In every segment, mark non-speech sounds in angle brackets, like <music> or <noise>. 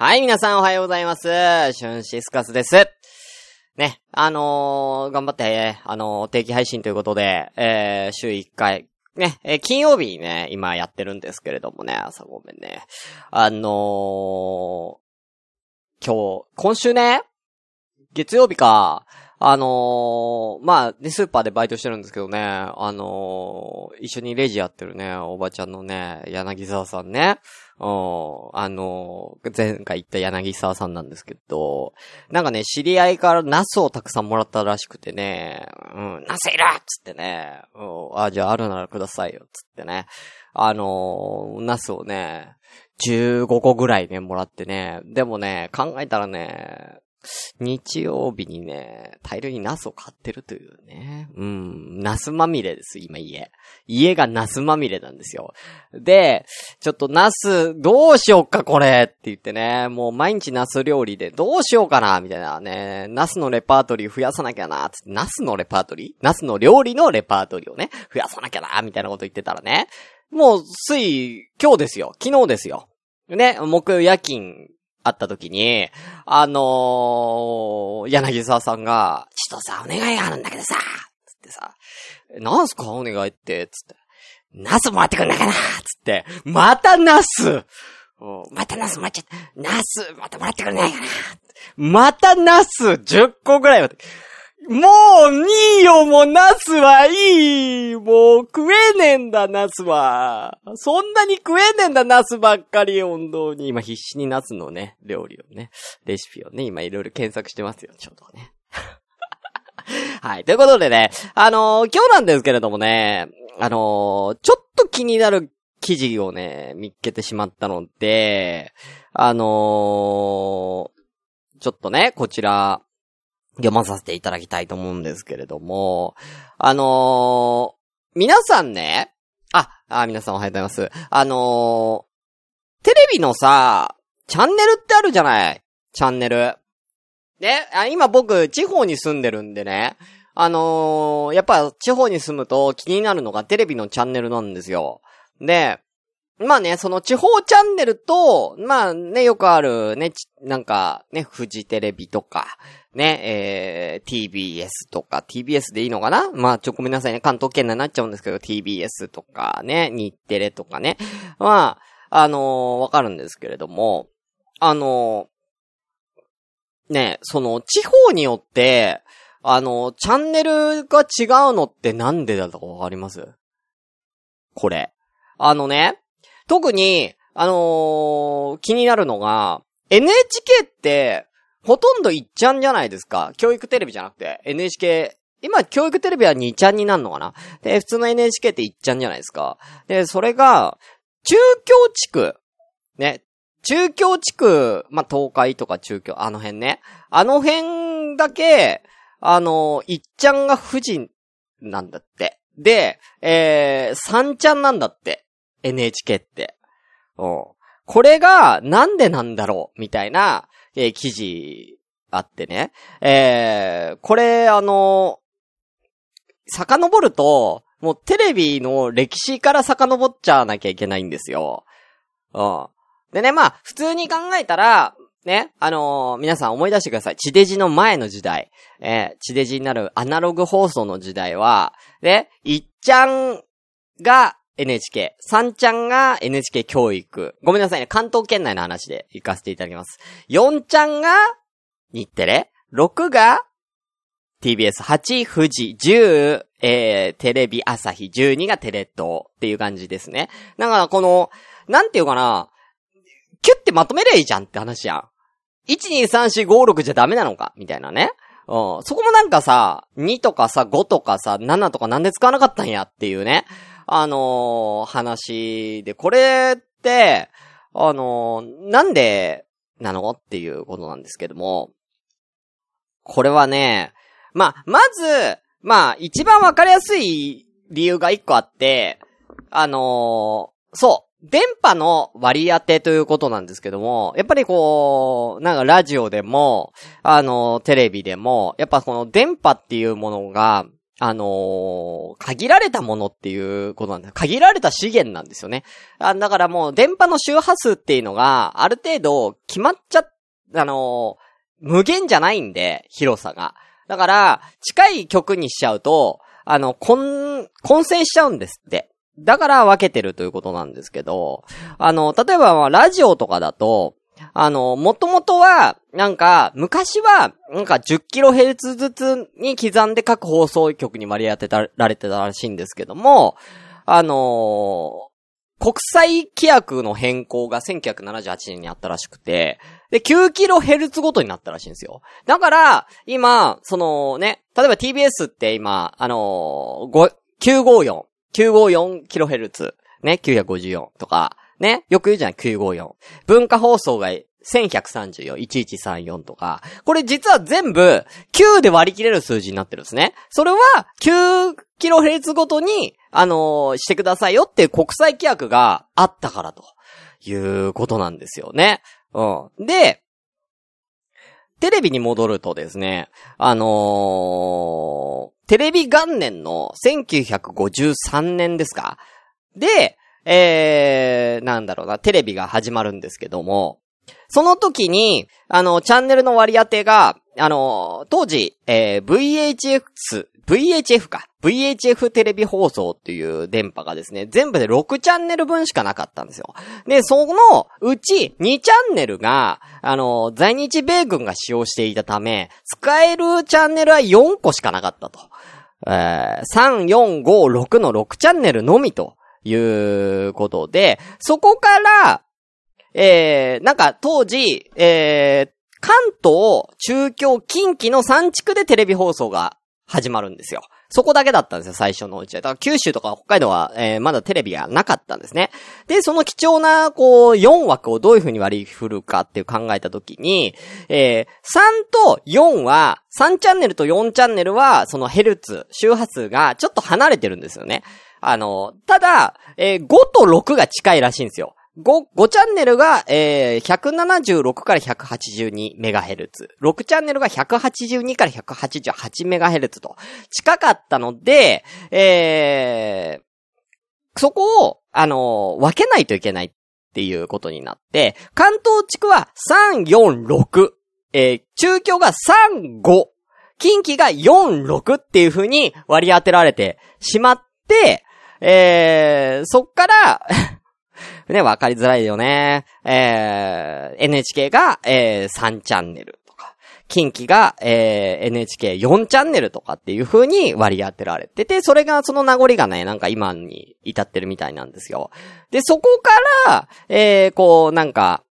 はい、皆さんおはようございます。シュンシスカスです。ね、あのー、頑張って、あのー定期配信ということで、えー、週1回、ね、えー金曜日ね、今やってるんですけれどもね、朝ごめんね。あのー、今日、今週ね、月曜日か、あのー、まあ、ね、スーパーでバイトしてるんですけどね、あのー、一緒にレジやってるね、おばちゃんのね、柳沢さんね、うん、あの、前回言った柳沢さんなんですけど、なんかね、知り合いからナスをたくさんもらったらしくてね、うん、ナスいるっつってね、うん、あ、じゃああるならくださいよ、つってね、あのー、ナスをね、15個ぐらいね、もらってね、でもね、考えたらね、日曜日にね、大量にナスを買ってるというね。うん。ナスまみれです、今家。家がナスまみれなんですよ。で、ちょっとナス、どうしようかこれって言ってね、もう毎日ナス料理でどうしようかなみたいなね、ナスのレパートリー増やさなきゃなつって、ナスのレパートリー？ナスの料理のレパートリーをね、増やさなきゃなみたいなこと言ってたらね、もう、つい、今日ですよ。昨日ですよ。ね、木夜勤会った時に、あのー、柳沢さんが、ちょっとさ、お願いがあるんだけどさ、つってさ、なんすか？お願いって、つって。ナスもらってくんないかなつって、またナスまたナスもらっちゃった。ナス、またもらってくんないかなまたナス !10 個ぐらいは。もう、いいよ、もう、ナスはいいもう、食えねえんだ、ナスは。そんなに食えねえんだ、ナスばっかり、本当に。今、必死にナスのね、料理をね、レシピをね、今、いろいろ検索してますよ、ちょっとね。<laughs> はい。ということでね、あのー今日なんですけれどもね、あのーちょっと気になる記事をね、見っけてしまったので、あのーちょっとね、こちら、読まさせていただきたいと思うんですけれども、あのー皆さんね、あ、あ、皆さんおはようございます。あのーテレビのさ、チャンネルってあるじゃない？チャンネル。ね、あ今僕、地方に住んでるんでね、あのーやっぱ地方に住むと気になるのがテレビのチャンネルなんですよ。で、まあね、その地方チャンネルと、まあね、よくあるね、なんかね、フジテレビとか、ね、えー、TBS とか、TBS でいいのかな？まあちょ、ごめんなさいね、関東圏内になっちゃうんですけど、TBS とかね、日テレとかね。まあ、あのーわかるんですけれども、あのーね、その、地方によって、あの、チャンネルが違うのってなんでだとかわかります？これ。あのね、特に、あのー気になるのが、NHK って、ほとんど1ちゃんじゃないですか。教育テレビじゃなくて、NHK、今、教育テレビは2ちゃんになるのかなで、普通の NHK って1ちゃんじゃないですか。で、それが、中京地区、ね、中京地区、まあ、東海とか中京、あの辺ね。あの辺だけ、あの、1ちゃんが富士なんだって。で、えー、3ちゃんなんだって。NHK って。うん。これが、なんでなんだろう？みたいな、えー記事あってね。えー、これ、あの、遡ると、もうテレビの歴史から遡っちゃわなきゃいけないんですよ。うん。でね、まあ、普通に考えたら、ね、あのー皆さん思い出してください。地デジの前の時代。えー地デジになるアナログ放送の時代は、ね、いっちゃんが NHK、3ちゃんが NHK 教育。ごめんなさいね、関東圏内の話で行かせていただきます。4ちゃんが日テレ、6が TBS、8、富士、10、えー、テレビ朝日、12がテレ東っていう感じですね。だからこの、なんていうかな、キュッてまとめりゃいいじゃんって話やん。1,2,3,4,5,6じゃダメなのか？みたいなね。うん。そこもなんかさ、2とかさ、5とかさ、7とかなんで使わなかったんやっていうね。あのー話で、これって、あのーなんでなのっていうことなんですけども。これはね、まあ、まず、まあ、一番わかりやすい理由が一個あって、あのーそう。電波の割り当てということなんですけども、やっぱりこう、なんかラジオでも、あの、テレビでも、やっぱこの電波っていうものが、あのー、限られたものっていうことなんだ。限られた資源なんですよね。あだからもう電波の周波数っていうのが、ある程度決まっちゃ、あのー、無限じゃないんで、広さが。だから、近い曲にしちゃうと、あの、混、混成しちゃうんですって。だから分けてるということなんですけど、あの、例えば、ラジオとかだと、あの、もともとは、なんか、昔は、なんか 10kHz ずつに刻んで各放送局に割り当てたられてたらしいんですけども、あのー、国際規約の変更が1978年にあったらしくて、で、9kHz ごとになったらしいんですよ。だから、今、そのね、例えば TBS って今、あのー、954、954kHz、ね、954とか、ね、よく言うじゃん、954。文化放送が1134、1134とか、これ実は全部9で割り切れる数字になってるんですね。それは 9kHz ごとに、あのー、してくださいよっていう国際規約があったからということなんですよね。うん。で、テレビに戻るとですね、あのー、テレビ元年の1953年ですかで、えー、なんだろうな、テレビが始まるんですけども、その時に、あの、チャンネルの割り当てが、あの、当時、えー、VHX、VHF か。VHF テレビ放送っていう電波がですね、全部で6チャンネル分しかなかったんですよ。で、そのうち2チャンネルが、あの、在日米軍が使用していたため、使えるチャンネルは4個しかなかったと。えー、3、4、5、6の6チャンネルのみということで、そこから、えー、なんか当時、えー、関東、中京、近畿の3地区でテレビ放送が始まるんですよ。そこだけだったんですよ、最初のうちは。だから九州とか北海道は、えー、まだテレビがなかったんですね。で、その貴重な、こう、4枠をどういう風に割り振るかっていう考えたときに、えー、3と4は、3チャンネルと4チャンネルは、そのヘルツ、周波数がちょっと離れてるんですよね。あの、ただ、えー、5と6が近いらしいんですよ。5、5チャンネルが、えー、176から182メガヘルツ。6チャンネルが182から188メガヘルツと近かったので、えー、そこを、あのー、分けないといけないっていうことになって、関東地区は3、4、6。えー、中京が3、5。近畿が4、6っていう風に割り当てられてしまって、えー、そっから <laughs> ね、わかりづらいよね。えー、NHK が、えー、3チャンネルとか、近畿が、えー、NHK4 チャンネルとかっていう風に割り当てられてて、それがその名残がね、なんか今に至ってるみたいなんですよ。で、そこから、えー、こう、なんか、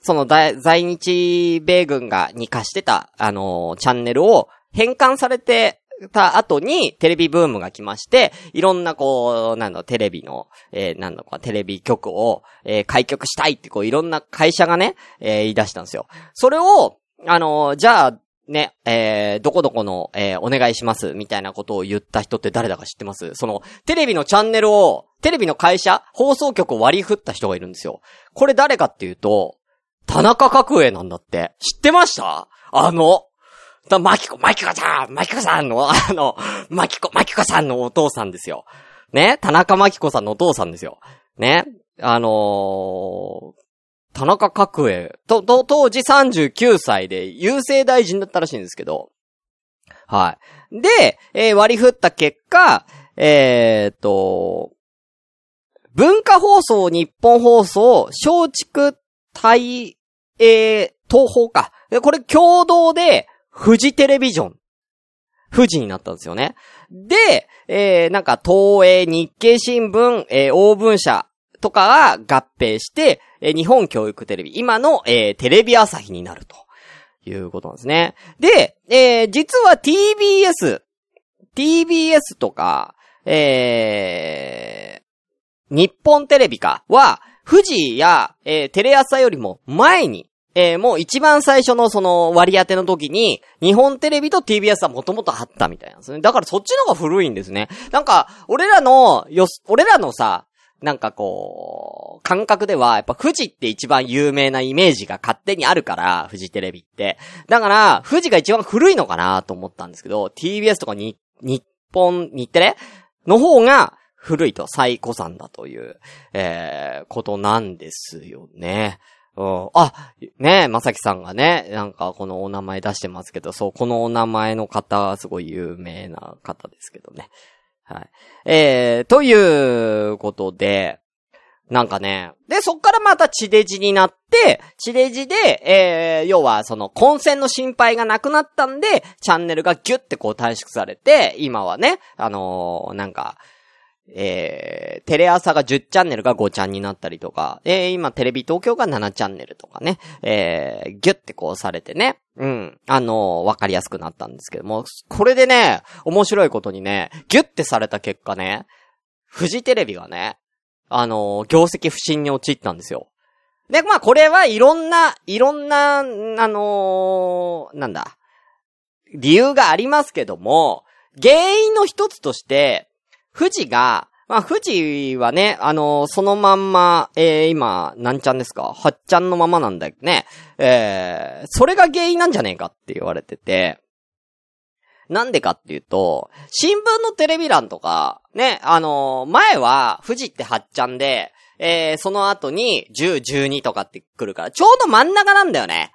その在日米軍がに貸してた、あのー、チャンネルを変換されて、た後にテレビブームが来まして、いろんなこう、なんだ、テレビの、えー、なんだか、テレビ局を、えー、開局したいってこう、いろんな会社がね、えー、言い出したんですよ。それを、あのー、じゃあ、ね、えー、どこどこの、えー、お願いします、みたいなことを言った人って誰だか知ってます？その、テレビのチャンネルを、テレビの会社、放送局を割り振った人がいるんですよ。これ誰かっていうと、田中角栄なんだって。知ってました？あの、だ、マキコ、マキコさんマキコさんの、あの、マキコ、マキコさんのお父さんですよ。ね？田中マキコさんのお父さんですよ。ね？あのー、田中角栄、と、と、当時39歳で、郵政大臣だったらしいんですけど、はい。で、えー、割り振った結果、えー、っと、文化放送、日本放送、松竹、大、えー、東方か。これ共同で、富士テレビジョン。富士になったんですよね。で、えー、なんか東映日経新聞、えー、大文社とかが合併して、えー、日本教育テレビ、今の、えー、テレビ朝日になるということなんですね。で、えー、実は TBS、TBS とか、えー、日本テレビかは、富士や、えー、テレ朝よりも前に、えー、もう一番最初のその割り当ての時に、日本テレビと TBS はもともとあったみたいなんですね。だからそっちの方が古いんですね。なんか、俺らの、よ、俺らのさ、なんかこう、感覚では、やっぱ富士って一番有名なイメージが勝手にあるから、富士テレビって。だから、富士が一番古いのかなと思ったんですけど、TBS とか日日本、日テレ？の方が古いと、最古参だという、えー、ことなんですよね。うん、あ、ねえまさきさんがね、なんかこのお名前出してますけど、そう、このお名前の方は、すごい有名な方ですけどね。はい。えー、ということで、なんかね、で、そっからまた地デジになって、地デジで、えー、要はその混戦の心配がなくなったんで、チャンネルがギュってこう短縮されて、今はね、あのー、なんか、えー、テレ朝が10チャンネルが5チャンになったりとか、えー、今テレビ東京が7チャンネルとかね、えー、ギュってこうされてね、うん、あのー、わかりやすくなったんですけども、これでね、面白いことにね、ギュってされた結果ね、フジテレビがね、あのー、業績不振に陥ったんですよ。で、まあこれはいろんな、いろんな、あのー、なんだ、理由がありますけども、原因の一つとして、富士が、まあ、富士はね、あのー、そのまんま、えー、今、なんちゃんですか ?8 ちゃんのままなんだよね。えー、それが原因なんじゃねえかって言われてて、なんでかっていうと、新聞のテレビ欄とか、ね、あのー、前は、富士って8ちゃんで、えー、その後に、10、12とかって来るから、ちょうど真ん中なんだよね。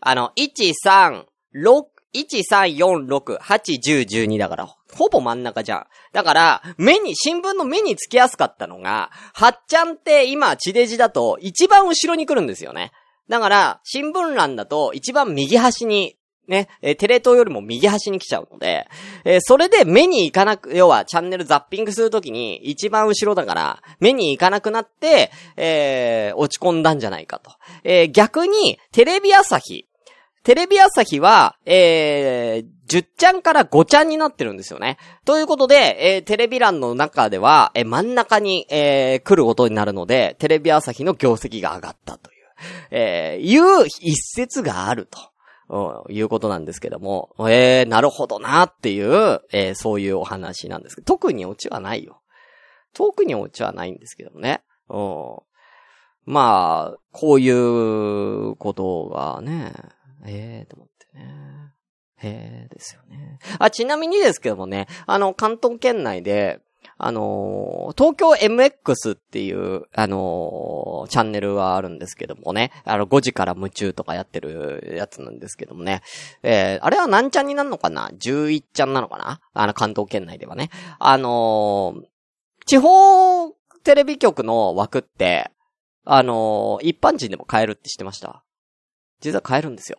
あの、1、3、6、1、3、4、6、8、10、12だから、ほぼ真ん中じゃん。だから、目に、新聞の目につきやすかったのが、はっちゃんって今、地デジだと、一番後ろに来るんですよね。だから、新聞欄だと、一番右端に、ね、えテレ東よりも右端に来ちゃうので、え、それで目に行かなく、要はチャンネルザッピングするときに一番後ろだから、目に行かなくなって、えー、落ち込んだんじゃないかと。えー、逆に、テレビ朝日、テレビ朝日は、えー、10ちゃんから5ちゃんになってるんですよね。ということで、えー、テレビ欄の中では、えー、真ん中に、えー、来ることになるので、テレビ朝日の業績が上がったという、えー、いう一説があると。いうことなんですけども、えー、なるほどなっていう、えー、そういうお話なんですけど、特にオチはないよ。特にオチはないんですけどもね。うん。まあ、こういうことがね、ええー、と思ってね。へえ、ですよね。あ、ちなみにですけどもね、あの、関東圏内で、あのー、東京 MX っていう、あのー、チャンネルはあるんですけどもね、あの、5時から夢中とかやってるやつなんですけどもね、えー、あれは何ちゃんになるのかな ?11 ちゃんなのかな？あの、関東圏内ではね。あの、地方テレビ局の枠って、あの、一般人でも買えるって知ってました？実は変えるんですよ。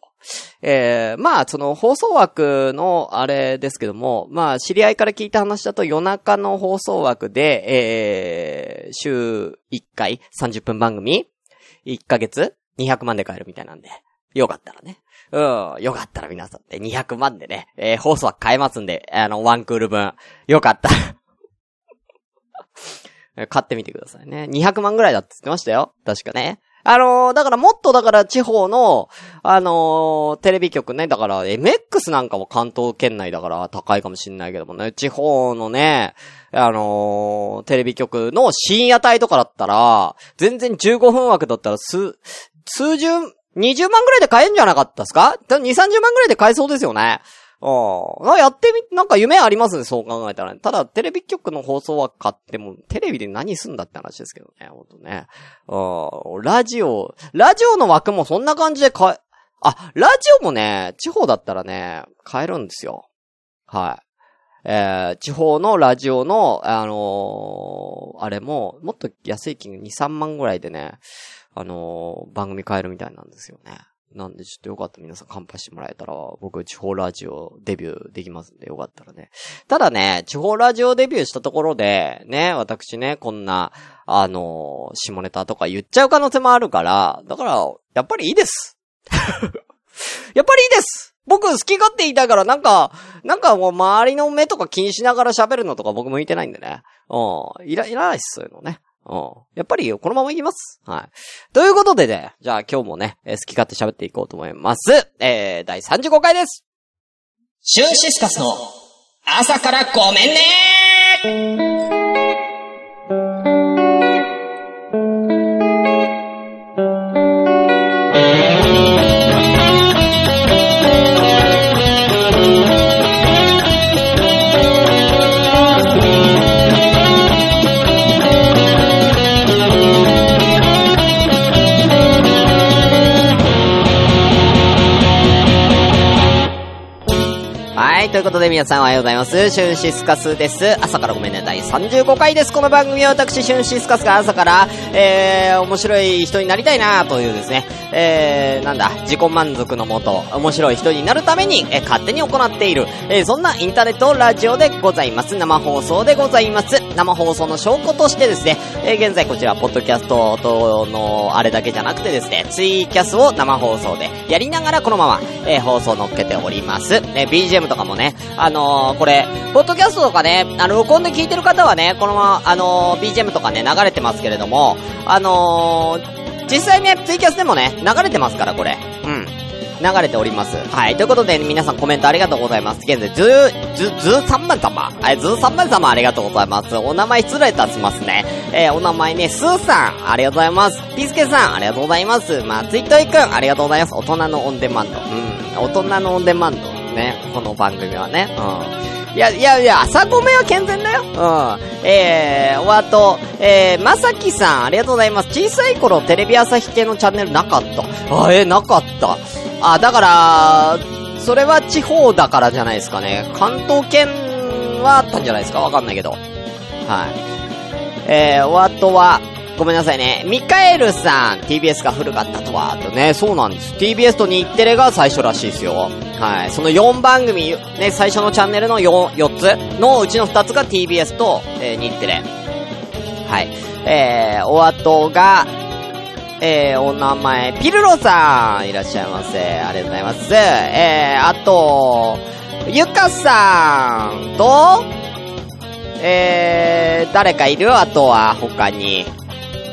えー、まあ、その放送枠のあれですけども、まあ、知り合いから聞いた話だと夜中の放送枠で、えー、週1回30分番組 ?1 ヶ月 ?200 万で買えるみたいなんで。よかったらね。うん、よかったら皆さんで200万でね、えー、放送枠買えますんで、あの、ワンクール分。よかったら <laughs> 買ってみてくださいね。200万ぐらいだって言ってましたよ。確かね。あのー、だからもっとだから地方の、あのー、テレビ局ね、だから MX なんかも関東圏内だから高いかもしんないけどもね、地方のね、あのー、テレビ局の深夜帯とかだったら、全然15分枠だったら数、数十、20万ぐらいで買えんじゃなかったですか ?2、30万ぐらいで買えそうですよね。ああ、やってみ、なんか夢ありますね、そう考えたらね。ただ、テレビ局の放送は買っても、テレビで何すんだって話ですけどね、ほんとね。あラジオ、ラジオの枠もそんな感じで買え、あ、ラジオもね、地方だったらね、買えるんですよ。はい。えー、地方のラジオの、あのー、あれも、もっと安い金2、3万ぐらいでね、あのー、番組買えるみたいなんですよね。なんでちょっとよかったら皆さん乾杯してもらえたら、僕地方ラジオデビューできますんでよかったらね。ただね、地方ラジオデビューしたところで、ね、私ね、こんな、あの、下ネタとか言っちゃう可能性もあるから、だから、やっぱりいいです。<laughs> やっぱりいいです僕好き勝手言いたいから、なんか、なんかもう周りの目とか気にしながら喋るのとか僕向いてないんでね。うん。いら、いらないっす、そういうのね。うん。やっぱり、このままいきます。はい。ということでね、じゃあ今日もね、えー、好き勝手喋っていこうと思います。えー、第35回です。シュンシスカスの朝からごめんねということで皆さんおはようございます。シュンシスカスです。朝からごめんね、第35回です。この番組は私、シュンシスカスが朝から、えー、面白い人になりたいなというですね、えー、なんだ、自己満足のもと、面白い人になるために、えー、勝手に行っている、えー、そんなインターネットラジオでございます。生放送でございます。生放送の証拠としてですね、えー、現在こちら、ポッドキャストとの、あれだけじゃなくてですね、ツイキャスを生放送でやりながらこのまま、えー、放送乗っけております。えー、BGM とかもね、ねあのー、これ、ポッドキャストとかね、あの、録音で聞いてる方はね、このまま、あのー、BGM とかね、流れてますけれども、あのー、実際ね、ツイキャスでもね、流れてますから、これ。うん。流れております。はい。ということで、皆さんコメントありがとうございます。現在、ずー、ず、ずー3万様。はい、ずー3万様ありがとうございます。お名前失礼いたしますね。えー、お名前ね、スーさん、ありがとうございます。ピースケさん、ありがとうございます。まあ、ツイッターいくん、ありがとうございます。大人のオンデマンド。うん。大人のオンデマンド。ね。この番組はね。うん。いや、いやいや、朝ごめは健全だよ。うん。えー、おあと、えー、まさきさん、ありがとうございます。小さい頃、テレビ朝日系のチャンネルなかった。あ、えー、なかった。あ、だから、それは地方だからじゃないですかね。関東圏はあったんじゃないですかわかんないけど。はい。えー、お後は、ごめんなさいね。ミカエルさん、TBS が古かったとは、とね、そうなんです。TBS と日テレが最初らしいですよ。はい。その4番組、ね、最初のチャンネルの 4, 4つのうちの2つが TBS と、えー、日テレ。はい。えー、お後が、えー、お名前、ピルロさん、いらっしゃいませ。ありがとうございます。えー、あと、ゆかさんと、えー、誰かいる？あとは、他に。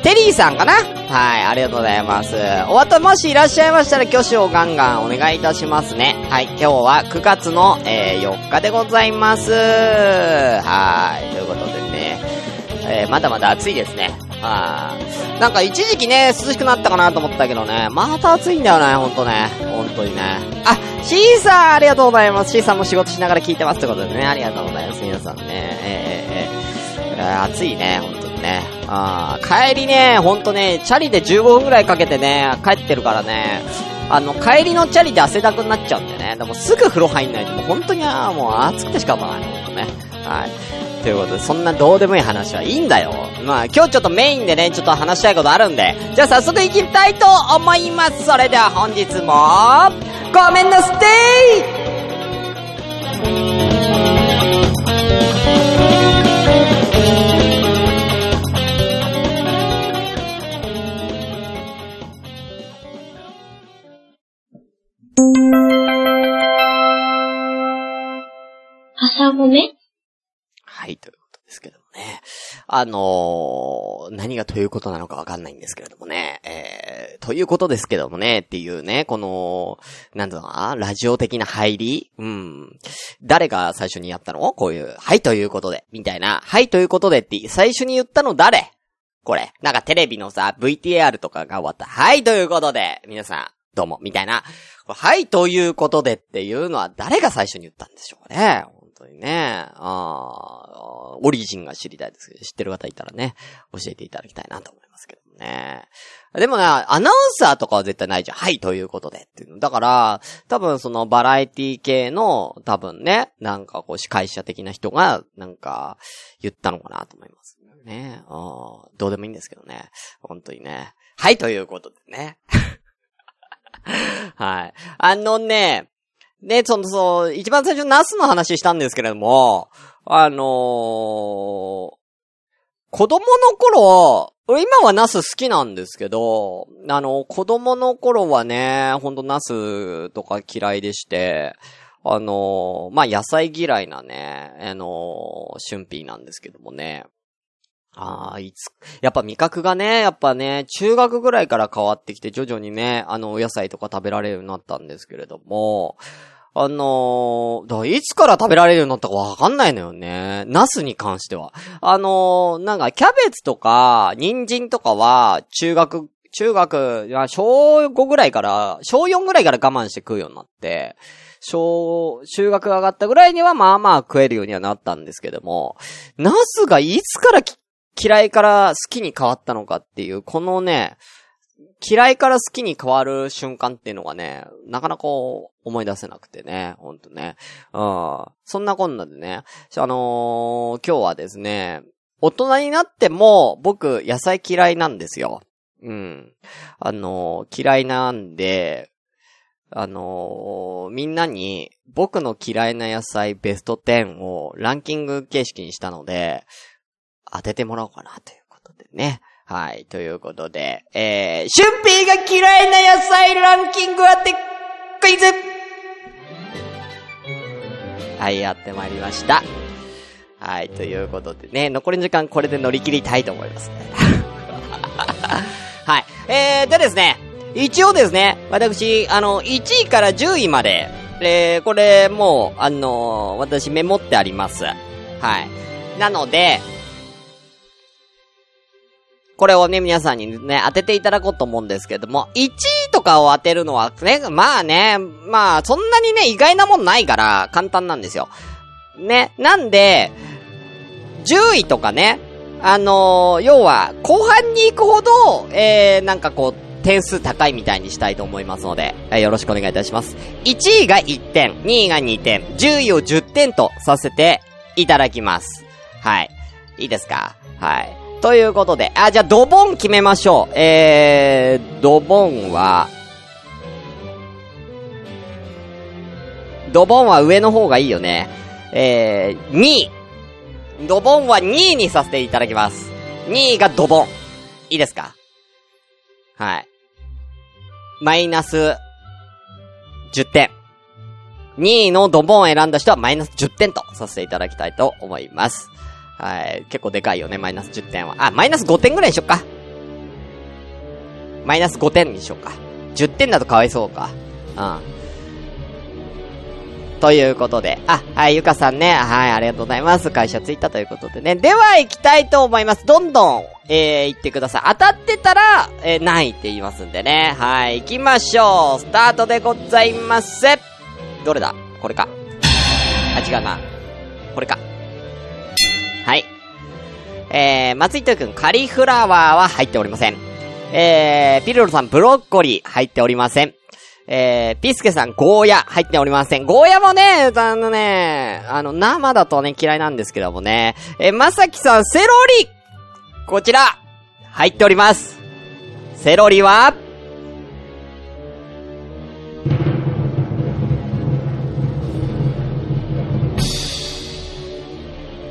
テリーさんかな？はい、ありがとうございます。お後もしいらっしゃいましたら挙手をガンガンお願いいたしますね。はい、今日は9月の、えー、4日でございます。はい、ということでね、えー、まだまだ暑いですね。はい。なんか一時期ね、涼しくなったかなと思ったけどね、また暑いんだよね、ほんとね。ほんとにね。あ、シーさんありがとうございます。シーさんも仕事しながら聞いてますってことでね、ありがとうございます。皆さんね。えー、えー、えー、暑いね、ほんね。あ帰りね、ほんとね、チャリで15分くらいかけてね、帰ってるからね、あの、帰りのチャリで汗だくになっちゃうんでね。でもすぐ風呂入んないともう本当にあもう暑くてしかたない、ほんとね。はい。ということで、そんなどうでもいい話はいいんだよ。まあ、今日ちょっとメインでね、ちょっと話したいことあるんで、じゃあ早速行きたいと思います。それでは本日も、ごめんなさい朝ごめはい、ということですけどもね。あのー、何がということなのかわかんないんですけれどもね。えー、ということですけどもね、っていうね、この、なんだろうな、ラジオ的な入りうん。誰が最初にやったの？こういう、はい、ということで、みたいな、はい、ということでって、最初に言ったの誰？これ。なんかテレビのさ、VTR とかが終わった。はい、ということで、皆さん、どうも、みたいな。はい、ということでっていうのは誰が最初に言ったんでしょうね。当にね。ああ、オリジンが知りたいですけど、知ってる方いたらね、教えていただきたいなと思いますけどね。でもね、アナウンサーとかは絶対ないじゃん。はい、ということでっていうの。だから、多分そのバラエティ系の、多分ね、なんかこう司会者的な人が、なんか、言ったのかなと思いますね。あどうでもいいんですけどね。本当にね。はい、ということでね。はい。あのね、ね、その、そう、一番最初ナスの話したんですけれども、あのー、子供の頃、今はナス好きなんですけど、あの、子供の頃はね、ほんとナスとか嫌いでして、あのー、まあ、野菜嫌いなね、あのー、春ピーなんですけどもね。ああ、いつ、やっぱ味覚がね、やっぱね、中学ぐらいから変わってきて、徐々にね、あの、お野菜とか食べられるようになったんですけれども、あのー、いつから食べられるようになったかわかんないのよね。ナスに関しては。あのー、なんか、キャベツとか、人参とかは、中学、中学、小5ぐらいから、小4ぐらいから我慢して食うようになって、小、中学上がったぐらいにはまあまあ食えるようにはなったんですけども、ナスがいつから嫌いから好きに変わったのかっていう、このね、嫌いから好きに変わる瞬間っていうのがね、なかなか思い出せなくてね、ほんとね。うん。そんなこんなでね、あのー、今日はですね、大人になっても僕野菜嫌いなんですよ。うん。あのー、嫌いなんで、あのー、みんなに僕の嫌いな野菜ベスト10をランキング形式にしたので、当ててもらおうかなということでね。はい。ということで、えー、シュンピーが嫌いな野菜ランキング当てクイズはい、やってまいりました。はい、ということでね、残りの時間これで乗り切りたいと思います。<laughs> はい。えー、でですね、一応ですね、私、あの、1位から10位まで、えー、これ、もう、あのー、私メモってあります。はい。なので、これをね、皆さんにね、当てていただこうと思うんですけども、1位とかを当てるのはね、まあね、まあ、そんなにね、意外なもんないから、簡単なんですよ。ね、なんで、10位とかね、あのー、要は、後半に行くほど、えー、なんかこう、点数高いみたいにしたいと思いますので、えー、よろしくお願いいたします。1位が1点、2位が2点、10位を10点とさせていただきます。はい。いいですか？はい。ということで、あ、じゃあドボン決めましょう。えー、ドボンは、ドボンは上の方がいいよね。えー、2位。ドボンは2位にさせていただきます。2位がドボン。いいですか？はい。マイナス10点。2位のドボンを選んだ人はマイナス10点とさせていただきたいと思います。はい。結構でかいよね、マイナス10点は。あ、マイナス5点ぐらいにしよっか。マイナス5点にしようか。10点だとかわいそうか。うん。ということで。あ、はい、ゆかさんね。はい、ありがとうございます。会社着いたということでね。では、行きたいと思います。どんどん、えー、行ってください。当たってたら、えー、ないって言いますんでね。はい、行きましょう。スタートでございます。どれだ？これか。あ、違うな。これか。はい。えー、松井とくん、カリフラワーは入っておりません。えー、ピルロさん、ブロッコリー入っておりません。えー、ピスケさん、ゴーヤ、入っておりません。ゴーヤもね、あのね、あの、生だとね、嫌いなんですけどもね。えー、まさきさん、セロリこちら入っております。セロリは、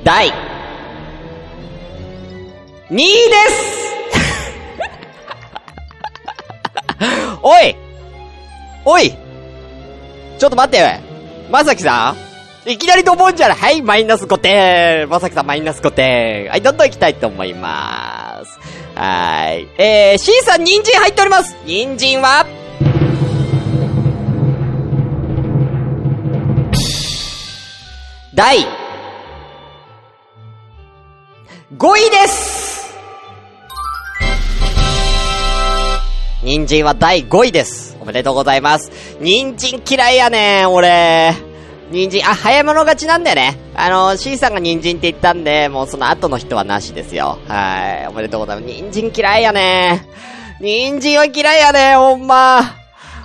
第、2位です <laughs> おいおいちょっと待ってまさきさんいきなりドボンじゃない。はい、マイナス5点。まさきさんマイナス5点。はい、どんどん行きたいと思います。はーい。えー、C さん、人参入っております。人参は？第5位です人参は第5位です。おめでとうございます。人参嫌いやねん、俺。人参、あ、早物勝ちなんだよね。あの、C さんが人参って言ったんで、もうその後の人はなしですよ。はい。おめでとうございます。人参嫌いやね人参は嫌いやねほんま。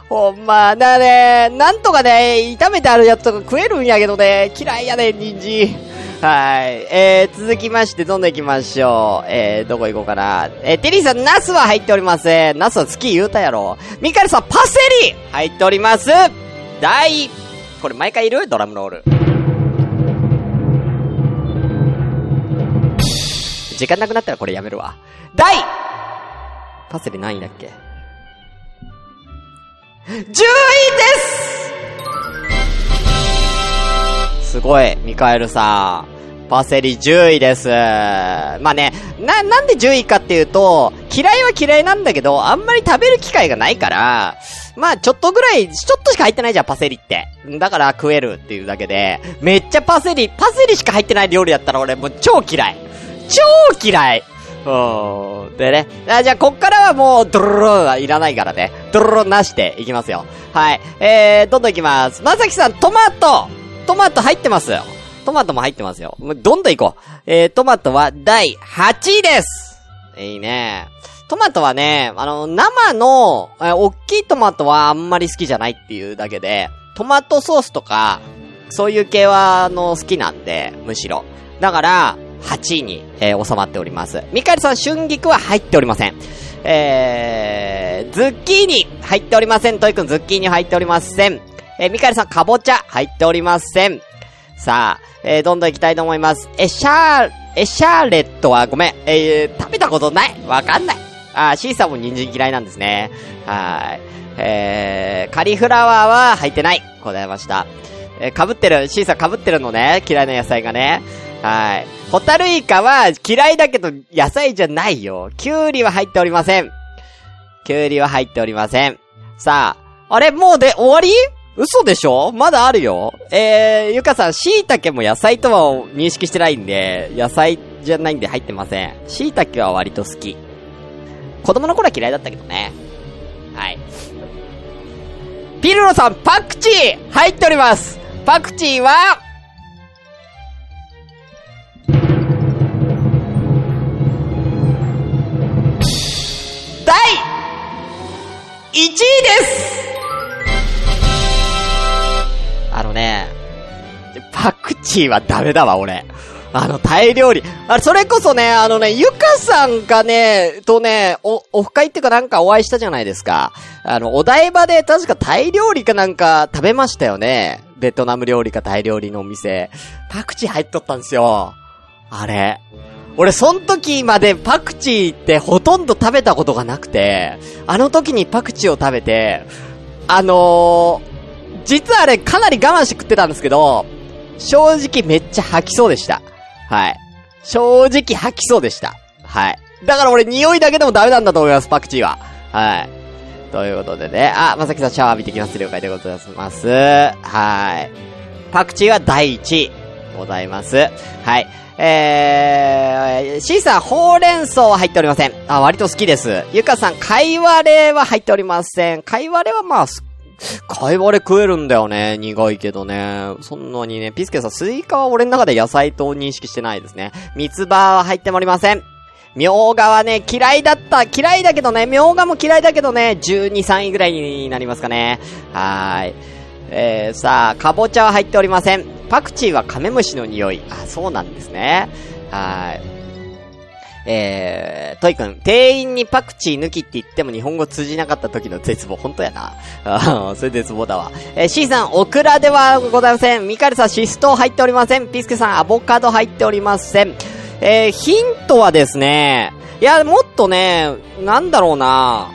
ほんま、だね、なんとかね、炒めてあるやつとか食えるんやけどね、嫌いやね人参。はい。えー、続きまして、どんどん行きましょう。えー、どこ行こうかな。えー、テリーさん、ナスは入っておりません。ナスは好き言うたやろ。ミカルさん、パセリ入っております。第、これ毎回いる？ドラムロール。時間なくなったらこれやめるわ。第パセリ何位だっけ ?10 位ですすごい、ミカエルさん。パセリ10位です。まあね、な、なんで10位かっていうと、嫌いは嫌いなんだけど、あんまり食べる機会がないから、まあちょっとぐらい、ちょっとしか入ってないじゃん、パセリって。だから食えるっていうだけで、めっちゃパセリ、パセリしか入ってない料理だったら俺もう超嫌い。超嫌いうん。でね。あじゃあ、こっからはもう、ドロロはいらないからね。ドロロなしでいきますよ。はい。えー、どんどんいきます。まさきさん、トマトトマト入ってますよ。トマトも入ってますよ。どんどん行こう。えー、トマトは第8位です。いいね。トマトはね、あの、生の、え、大きいトマトはあんまり好きじゃないっていうだけで、トマトソースとか、そういう系は、あの、好きなんで、むしろ。だから、8位に、えー、収まっております。ミカエルさん、春菊は入っておりません。えー、ズッキーニ、入っておりません。トイくん、ズッキーニ入っておりません。えー、ミカルさん、かぼちゃ、入っておりません。さあ、えー、どんどん行きたいと思います。え、シャー、え、シャーレットはごめん。えー、食べたことないわかんない。あ、シーさんも人参嫌いなんですね。はい。えー、カリフラワーは入ってない。答えました。えー、被ってる、シーさん被ってるのね。嫌いな野菜がね。はい。ホタルイカは嫌いだけど野菜じゃないよ。キュウリは入っておりません。キュウリは入っておりません。さあ、あれもうで終わり？嘘でしょ？まだあるよ。えー、ゆかさん、椎茸も野菜とは認識してないんで、野菜じゃないんで入ってません。椎茸は割と好き。子供の頃は嫌いだったけどね。はい。ピルロさん、パクチー入っておりますパクチーは、第1位ですパクチーはダメだわ、俺。あの、タイ料理。あれ、それこそね、あのね、ゆかさんがね、とね、お、オフ会っていうかなんかお会いしたじゃないですか。あの、お台場で確かタイ料理かなんか食べましたよね。ベトナム料理かタイ料理のお店。パクチー入っとったんですよ。あれ。俺、そん時までパクチーってほとんど食べたことがなくて、あの時にパクチーを食べて、あのー、実はあれかなり我慢して食ってたんですけど、正直めっちゃ吐きそうでした。はい。正直吐きそうでした。はい。だから俺匂いだけでもダメなんだと思います、パクチーは。はい。ということでね。あ、まさきさんシャワー浴びてきます。了解でございます。はい。パクチーは第1位。ございます。はい。えー、C さん、ほうれん草は入っておりません。あ、割と好きです。ゆかさん、かいわれは入っておりません。かいわれはまあ、いわれ食えるんだよね。苦いけどね。そんなにね、ピスケさん、スイカは俺の中で野菜と認識してないですね。三つ葉は入ってもおりません。みょうがはね、嫌いだった。嫌いだけどね、みょうがも嫌いだけどね、12、3位ぐらいになりますかね。はーい。えー、さあ、かぼちゃは入っておりません。パクチーはカメムシの匂い。あ、そうなんですね。はーい。えー、トイくん、店員にパクチー抜きって言っても日本語通じなかった時の絶望、本当やな。あそれ絶望だわ。えー、C さん、オクラではございません。ミカルさん、シスト入っておりません。ピスケさん、アボカド入っておりません。えー、ヒントはですね、いや、もっとね、なんだろうな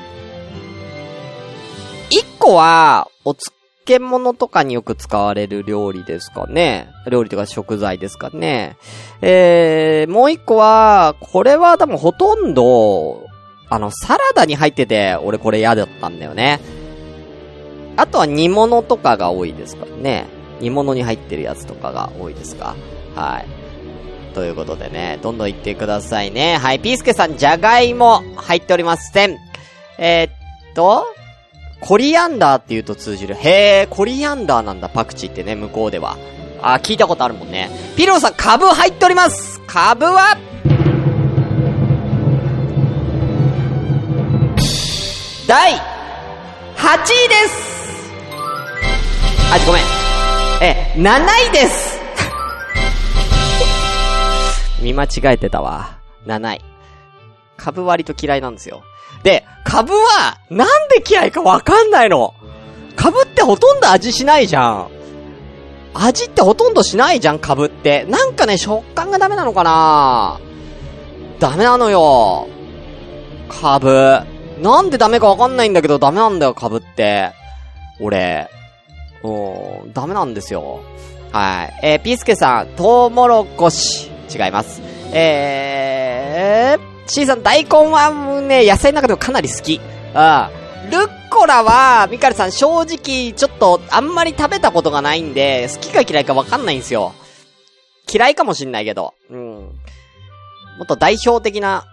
一個は、おつ漬物とかによく使われる料理ですかね。料理とか食材ですかね。えー、もう一個は、これは多分ほとんど、あの、サラダに入ってて、俺これ嫌だったんだよね。あとは煮物とかが多いですからね。煮物に入ってるやつとかが多いですか。はい。ということでね、どんどん言ってくださいね。はい、ピースケさん、じゃがいも入っておりません。えー、っと、コリアンダーって言うと通じる。へえ、コリアンダーなんだ、パクチーってね、向こうでは。あ、聞いたことあるもんね。ピローさん、株入っております株は？第8位ですあ、ごめん。え、7位です <laughs> 見間違えてたわ。7位。株割と嫌いなんですよ。で、株は、なんで嫌いかわかんないの。株ってほとんど味しないじゃん。味ってほとんどしないじゃん、株って。なんかね、食感がダメなのかなダメなのよ。株。なんでダメかわかんないんだけど、ダメなんだよ、株って。俺。うん、ダメなんですよ。はい。えー、ピースケさん、トウモロコシ。違います。えー、C さん、大根はね、野菜の中でもかなり好き。うん。ルッコラは、ミカルさん、正直、ちょっと、あんまり食べたことがないんで、好きか嫌いかわかんないんですよ。嫌いかもしんないけど。うん。もっと代表的な、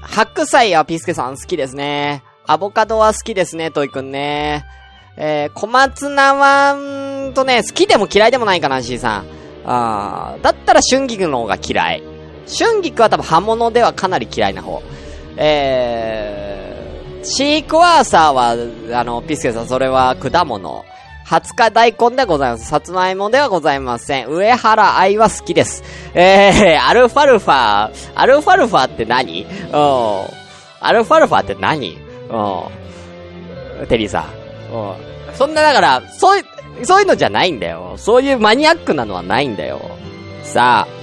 白菜はピスケさん好きですね。アボカドは好きですね、トイくんね。えー、小松菜は、んとね、好きでも嫌いでもないかな、C さん。あー、だったら春菊の方が嫌い。春菊は多分刃物ではかなり嫌いな方。えー、シークワーサーは、あの、ピスケさん、それは果物。20日大根でございます。さつまいもではございません。上原愛は好きです。えー、アルファルファ、アルファルファって何？うん。アルファルファって何？うん。テリーさん。うん。そんな、だから、そういう、そういうのじゃないんだよ。そういうマニアックなのはないんだよ。さあ。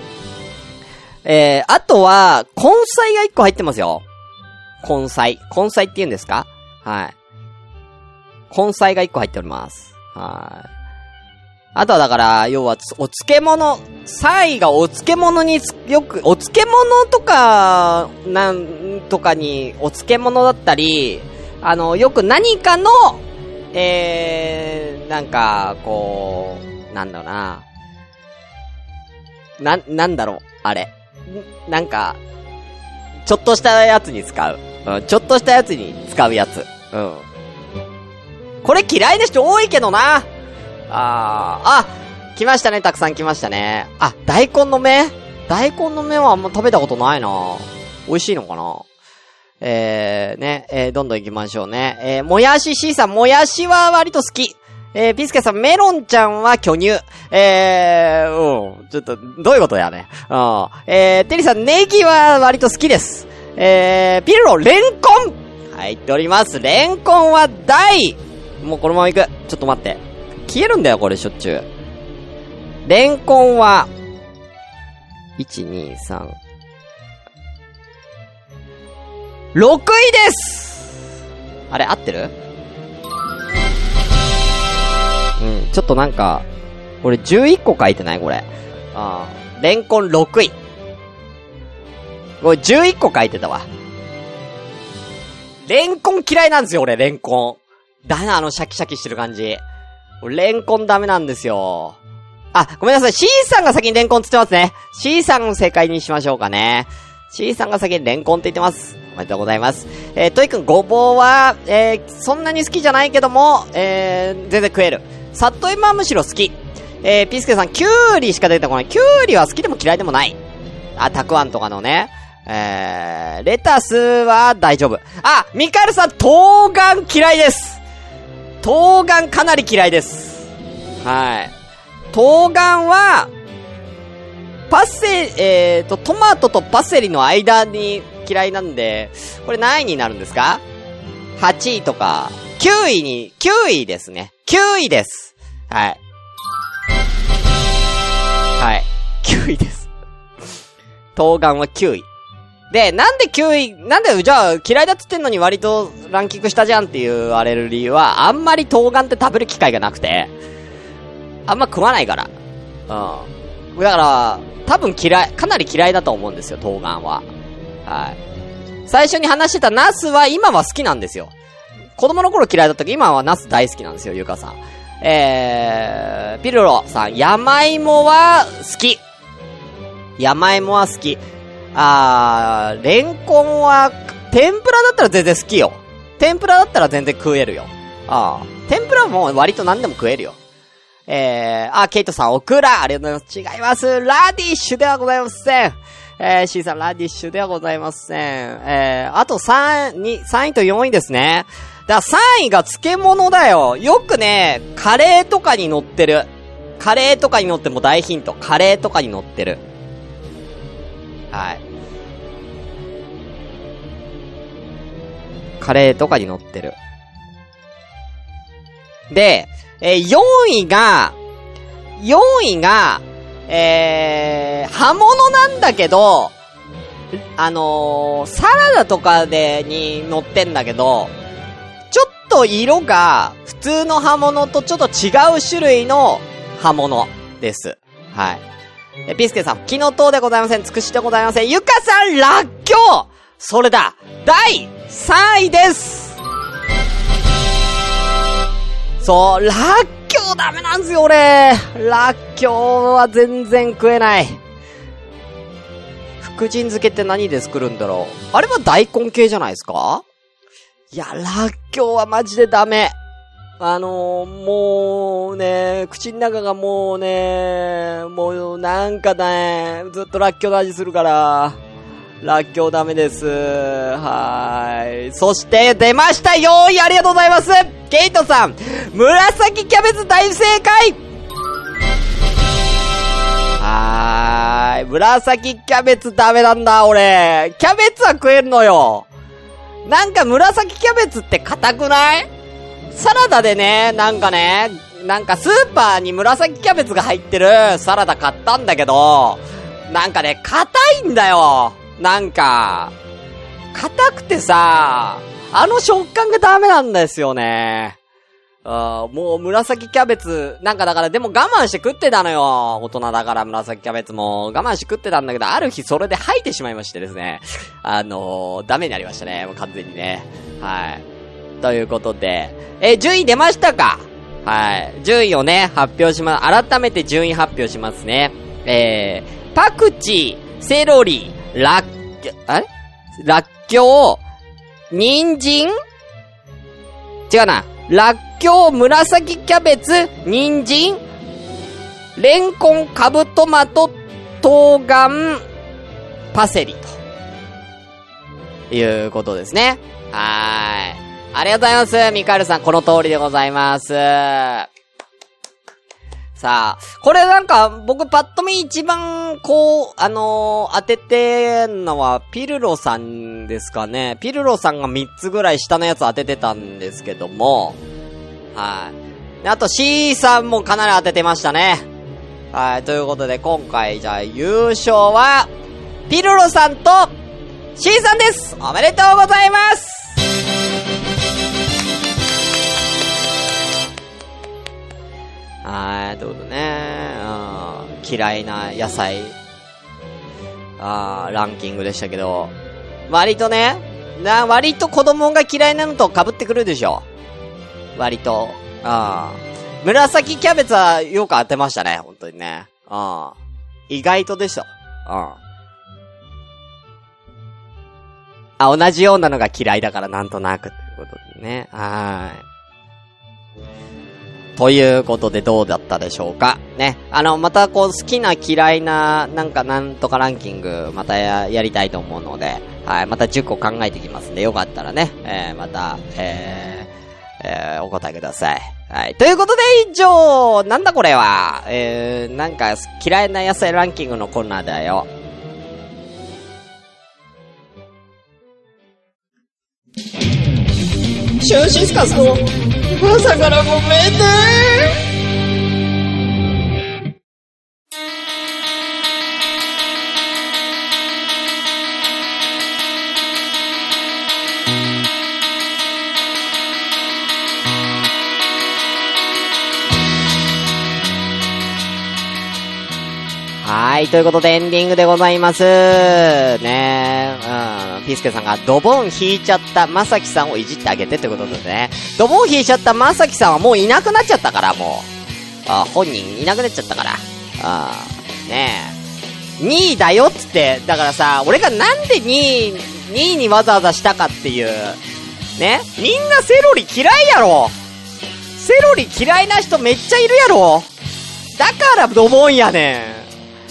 えー、あとは、根菜が1個入ってますよ。根菜。根菜って言うんですか？はい。根菜が1個入っております。はい。あとはだから、要は、お漬物、3位がお漬物によく、お漬物とか、なんとかに、お漬物だったり、あの、よく何かの、えー、なんか、こう、なんだろうな。な、なんだろう、あれ。なんか、ちょっとしたやつに使う。うん、ちょっとしたやつに使うやつ。うん。これ嫌いな人多いけどな。あー、あ、来ましたね、たくさん来ましたね。あ、大根の芽？大根の芽はあんま食べたことないな美味しいのかな？えー、ね、えー、どんどん行きましょうね。えー、もやし C さん、もやしは割と好き。えー、ピスケさん、メロンちゃんは巨乳。えー、うん、ちょっと、どういうことやね。うん。えー、テリーさん、ネギは割と好きです。えー、ピルロ、レンコン入っております。レンコンは大もうこのまま行く。ちょっと待って。消えるんだよ、これ、しょっちゅう。レンコンは、1、2、3。6位ですあれ、合ってる？うん、ちょっとなんか、これ11個書いてないこれ。ああ。レンコン6位。これ11個書いてたわ。レンコン嫌いなんですよ、俺、レンコン。だな、あの、シャキシャキしてる感じ。レンコンダメなんですよ。あ、ごめんなさい。C さんが先にレンコンつってますね。C さん正解にしましょうかね。C さんが先にレンコンって言ってます。おめでとうございます。えー、トイくん、ごぼうは、えー、そんなに好きじゃないけども、えー、全然食える。里芋はむしろ好き。えー、ピースケさん、キュウリしか出てこない。キュウリは好きでも嫌いでもない。あ、たくあんとかのね。えー、レタスは大丈夫。あ、ミカルさん、冬瓜嫌いです冬瓜かなり嫌いです。はい。冬瓜は、パセ、えーと、トマトとパセリの間に嫌いなんで、これ何位になるんですか ?8 位とか、9位に、9位ですね。9位です。はい。はい。9位です。冬瓜は9位。で、なんで9位、なんで、じゃあ嫌いだっつってんのに割とランキングしたじゃんって言われる理由は、あんまり冬瓜って食べる機会がなくて、あんま食わないから。うん。だから、多分嫌い、かなり嫌いだと思うんですよ、冬瓜は。はい。最初に話してたナスは今は好きなんですよ。子供の頃嫌いだったけど、今はナス大好きなんですよ、ゆかさん。えー、ピルロさん、山芋は好き。山芋は好き。あー、レンコンは、天ぷらだったら全然好きよ。天ぷらだったら全然食えるよ。あー、天ぷらも割と何でも食えるよ。えー、あ、ケイトさん、オクラありがとうございます。違います。ラディッシュではございません。えー、C さん、ラディッシュではございません。えー、あと3、2、3位と4位ですね。だ3位が漬物だよ。よくね、カレーとかに乗ってる。カレーとかに乗っても大ヒント。カレーとかに乗ってる。はい。カレーとかに乗ってる。で、えー、4位が、4位が、えー、刃物なんだけど、あのー、サラダとかで、に乗ってんだけど、と色が、普通の刃物とちょっと違う種類の刃物です。はい。え、ピスケさん、昨日等でございません。尽くしでございません。ゆかさん、らっきょうそれだ第3位ですそう、らっきょうダメなんですよ、俺らっきょうは全然食えない。福神漬けって何で作るんだろうあれは大根系じゃないですか？いや、らっきょうはマジでダメ。あのー、もうね、口の中がもうね、もうなんかね、ずっとらっきょうの味するから、らっきょうダメです。はーい。そして、出ましたよーいありがとうございますケイトさん紫キャベツ大正解はーい。紫キャベツダメなんだ、俺。キャベツは食えるのよ。なんか紫キャベツって硬くない？サラダでね、なんかね、なんかスーパーに紫キャベツが入ってるサラダ買ったんだけど、なんかね、硬いんだよ。なんか、硬くてさ、あの食感がダメなんですよね。あーもう紫キャベツ、なんかだからでも我慢して食ってたのよ。大人だから紫キャベツも我慢して食ってたんだけど、ある日それで吐いてしまいましてですね。あのー、ダメになりましたね。もう完全にね。はい。ということで、え、順位出ましたか？はい。順位をね、発表しま、改めて順位発表しますね。えー、パクチー、セロリ、ラッキ、あれラッキョウ、人参？違うな。ラッキョウ、紫キャベツ、人参、レンコン、カブトマト、冬瓜、パセリと。いうことですね。はーい。ありがとうございます。ミカエルさん、この通りでございます。さあ、これなんか、僕パッと見一番、こう、あのー当ててんのは、ピルロさんですかね。ピルロさんが3つぐらい下のやつ当ててたんですけども、はい。あと C さんもかなり当ててましたね。はい、ということで今回じゃあ優勝は、ピルロさんと C さんですおめでとうございますはい、ということでね、嫌いな野菜、あランキングでしたけど、割とね、な、割と子供が嫌いなのと被ってくるでしょ。割と。ああ。紫キャベツはよく当てましたね、本当にね。ああ。意外とでした。ああ。あ、同じようなのが嫌いだからなんとなくってことでね。はい。ということでどうだったでしょうかね。あの、またこう好きな嫌いな、なんかなんとかランキング、またや、やりたいと思うので、はい、また10個考えてきますんで、よかったらね、えー、また、えー、えー、お答えください。はい。ということで以上、なんだこれは、えー、なんか嫌いな野菜ランキングのコーナーだよ。シュンシスカスの朝からごめんねはい、ということでエンディングでございます。ねうん、ピースケさんがドボン引いちゃったまさきさんをいじってあげてってことですね。ドボン引いちゃったまさきさんはもういなくなっちゃったから、もう。あ本人いなくなっちゃったから。あねえ。2位だよっつって、だからさ、俺がなんで2位、2位にわざわざしたかっていう。ねみんなセロリ嫌いやろセロリ嫌いな人めっちゃいるやろだからドボンやねん。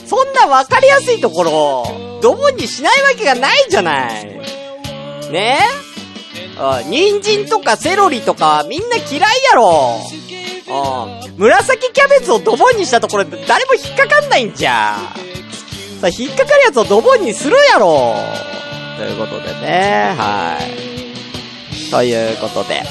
そんなわかりやすいところ、ドボンにしないわけがないじゃない。ね？あ人参とかセロリとかみんな嫌いやろ。うん。紫キャベツをドボンにしたところで誰も引っかかんないんじゃ。さあ、引っかかるやつをドボンにするやろ。ということでね、はい。ということで、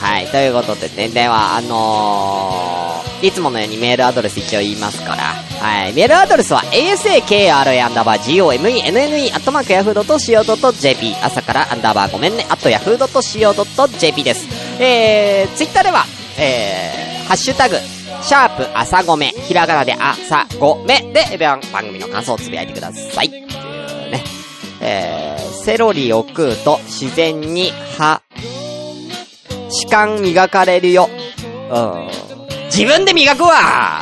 はい。ということでね、では、あのー、いつものようにメールアドレス一応言いますから、はい。メールアドレスは asakra アンダーバー gomenne アットマークヤフー .co.jp 朝からアンダーバーごめんね、アットヤフー .co.jp です。えー、ツイッターでは、えー、ハッシュタグ、シャープ朝ごめ、ひらがなで朝ごめで、番番組の感想をつぶやいてください。っていうね。えー、セロリを食うと自然に歯、歯間磨かれるよ。うん。自分で磨くわ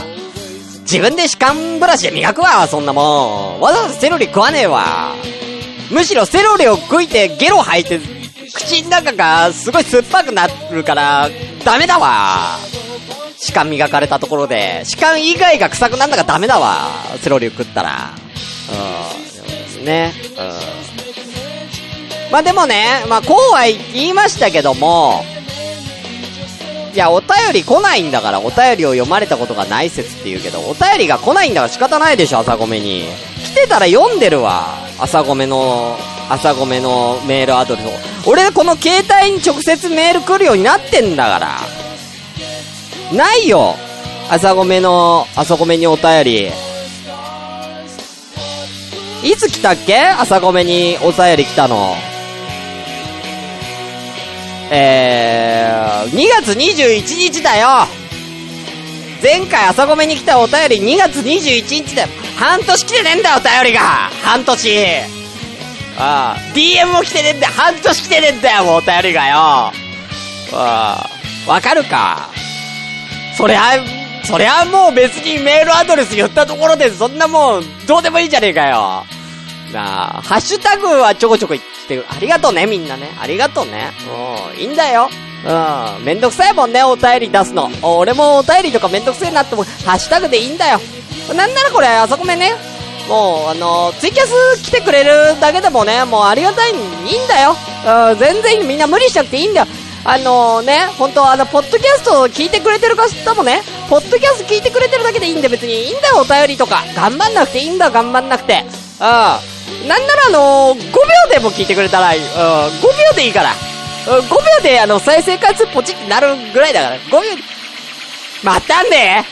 自分で歯間ブラシで磨くわそんなもん。わざわざセロリ食わねえわ。むしろセロリを食いてゲロ吐いて、口の中がすごい酸っぱくなるから、ダメだわ。歯間磨かれたところで、歯間以外が臭くなんだからダメだわ。セロリを食ったら。うん。ですね。うん。まあでもね、まあこうは言いましたけども、いや、お便り来ないんだから、お便りを読まれたことがない説って言うけど、お便りが来ないんだから仕方ないでしょ、朝ごめに。来てたら読んでるわ。朝ごめの、朝ごめのメールアドレスを。俺、この携帯に直接メール来るようになってんだから。ないよ朝ごめの、朝ごめにお便り。いつ来たっけ？朝ごめにお便り来たの。えー、2月21日だよ。前回朝ごめに来たお便り2月21日だよ。半年来てねえんだよ、お便りが。半年。ああ、DM も来てねえんだよ。半年来てねえんだよ、もうお便りがよ。ああ、わかるか。そりゃ、そりゃもう別にメールアドレス言ったところで、そんなもう、どうでもいいじゃねえかよ。なあ、ハッシュタグはちょこちょこ言ってる。ありがとうね、みんなね。ありがとうね。うん、いいんだよ。うん、めんどくさいもんね、お便り出すの。俺もお便りとかめんどくせえなっても、ハッシュタグでいいんだよ。なんならこれ、あそこめね。もう、あの、ツイキャス来てくれるだけでもね、もうありがたい、いいんだよ。うん、全然みんな無理しなくていいんだよ。あのね、本当あの、ポッドキャストを聞いてくれてる方もね、ポッドキャスト聞いてくれてるだけでいいんで別にいいんだよ、お便りとか。頑張んなくていいんだ、頑張んなくて。うん。なんならあのー、5秒でも聞いてくれたら、うん、5秒でいいから。うん、5秒であの、再生回数ポチってなるぐらいだから、5秒。またね